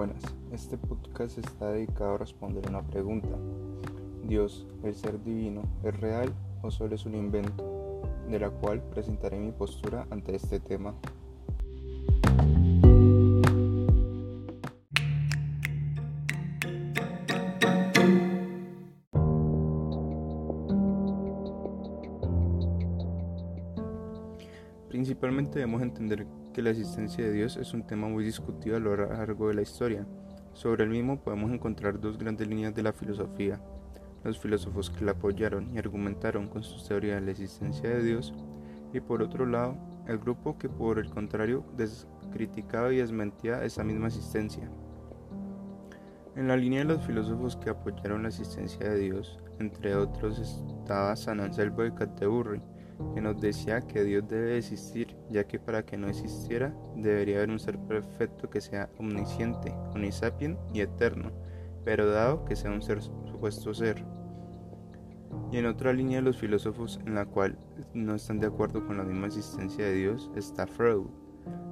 buenas, este podcast está dedicado a responder una pregunta. ¿Dios, el ser divino, es real o solo es un invento? De la cual presentaré mi postura ante este tema. Principalmente debemos entender que la existencia de Dios es un tema muy discutido a lo largo de la historia. Sobre el mismo podemos encontrar dos grandes líneas de la filosofía. Los filósofos que la apoyaron y argumentaron con sus teorías la existencia de Dios y por otro lado el grupo que por el contrario criticaba y desmentía esa misma existencia. En la línea de los filósofos que apoyaron la existencia de Dios, entre otros estaba San Anselmo de Canterbury, que nos decía que Dios debe existir, ya que para que no existiera debería haber un ser perfecto que sea omnisciente, omnisapien y eterno, pero dado que sea un ser supuesto ser. Y en otra línea de los filósofos en la cual no están de acuerdo con la misma existencia de Dios está Freud,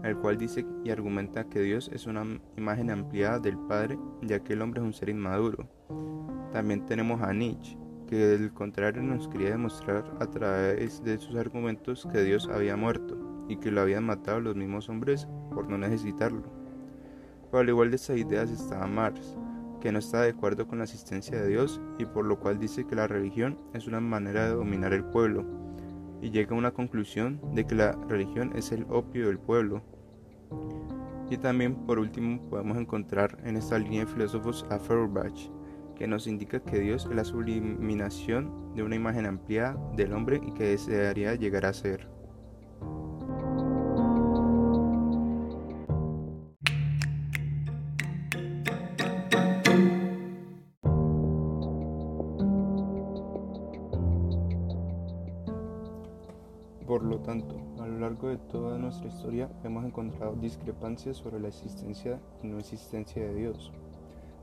el cual dice y argumenta que Dios es una imagen ampliada del Padre, ya que el hombre es un ser inmaduro. También tenemos a Nietzsche, que del contrario nos quería demostrar a través de sus argumentos que Dios había muerto y que lo habían matado los mismos hombres por no necesitarlo. Pero al igual de estas ideas estaba Marx, que no está de acuerdo con la existencia de Dios y por lo cual dice que la religión es una manera de dominar el pueblo y llega a una conclusión de que la religión es el opio del pueblo. Y también por último podemos encontrar en esta línea de filósofos a Feuerbach, que nos indica que Dios es la subliminación de una imagen ampliada del hombre y que desearía llegar a ser. Por lo tanto, a lo largo de toda nuestra historia hemos encontrado discrepancias sobre la existencia y no existencia de Dios.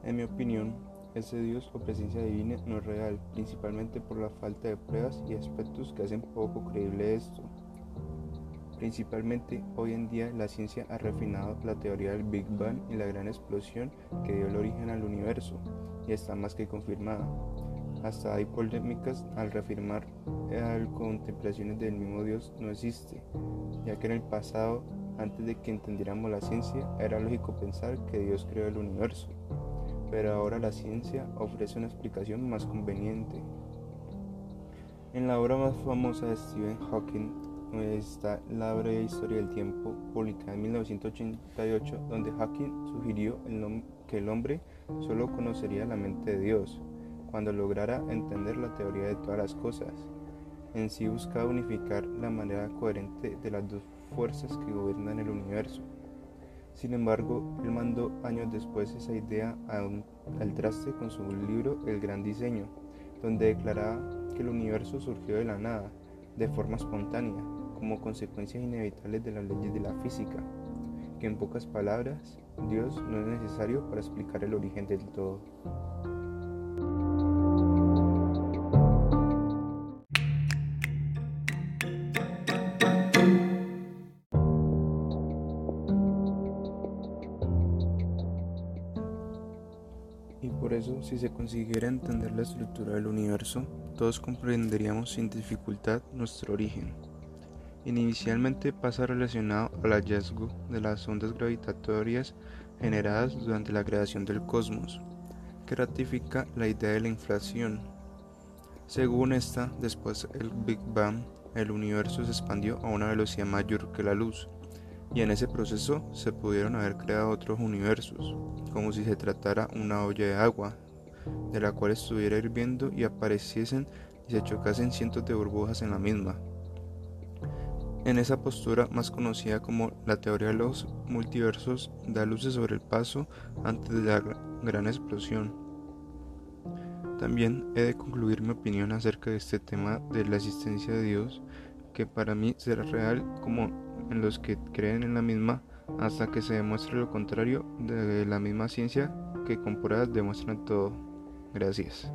En mi opinión, ese Dios o presencia divina no es real, principalmente por la falta de pruebas y aspectos que hacen poco creíble esto. Principalmente hoy en día la ciencia ha refinado la teoría del Big Bang y la gran explosión que dio el origen al universo y está más que confirmada. Hasta hay polémicas al reafirmar que contemplaciones del mismo Dios no existe, ya que en el pasado, antes de que entendiéramos la ciencia, era lógico pensar que Dios creó el universo pero ahora la ciencia ofrece una explicación más conveniente. En la obra más famosa de Stephen Hawking está La breve historia del tiempo, publicada en 1988, donde Hawking sugirió que el hombre solo conocería la mente de Dios cuando lograra entender la teoría de todas las cosas. En sí buscaba unificar la manera coherente de las dos fuerzas que gobiernan el universo. Sin embargo, él mandó años después esa idea al traste con su libro El Gran Diseño, donde declaraba que el universo surgió de la nada, de forma espontánea, como consecuencias inevitables de las leyes de la física, que en pocas palabras, Dios no es necesario para explicar el origen del todo. Y por eso, si se consiguiera entender la estructura del universo, todos comprenderíamos sin dificultad nuestro origen. Inicialmente pasa relacionado al hallazgo de las ondas gravitatorias generadas durante la creación del cosmos, que ratifica la idea de la inflación. Según esta, después del Big Bang, el universo se expandió a una velocidad mayor que la luz, y en ese proceso se pudieron haber creado otros universos, como si se tratara una olla de agua, de la cual estuviera hirviendo y apareciesen y se chocasen cientos de burbujas en la misma. En esa postura más conocida como la teoría de los multiversos da luces sobre el paso antes de la gran explosión. También he de concluir mi opinión acerca de este tema de la existencia de Dios, que para mí será real como en los que creen en la misma hasta que se demuestre lo contrario de la misma ciencia que con pruebas demuestran todo. Gracias.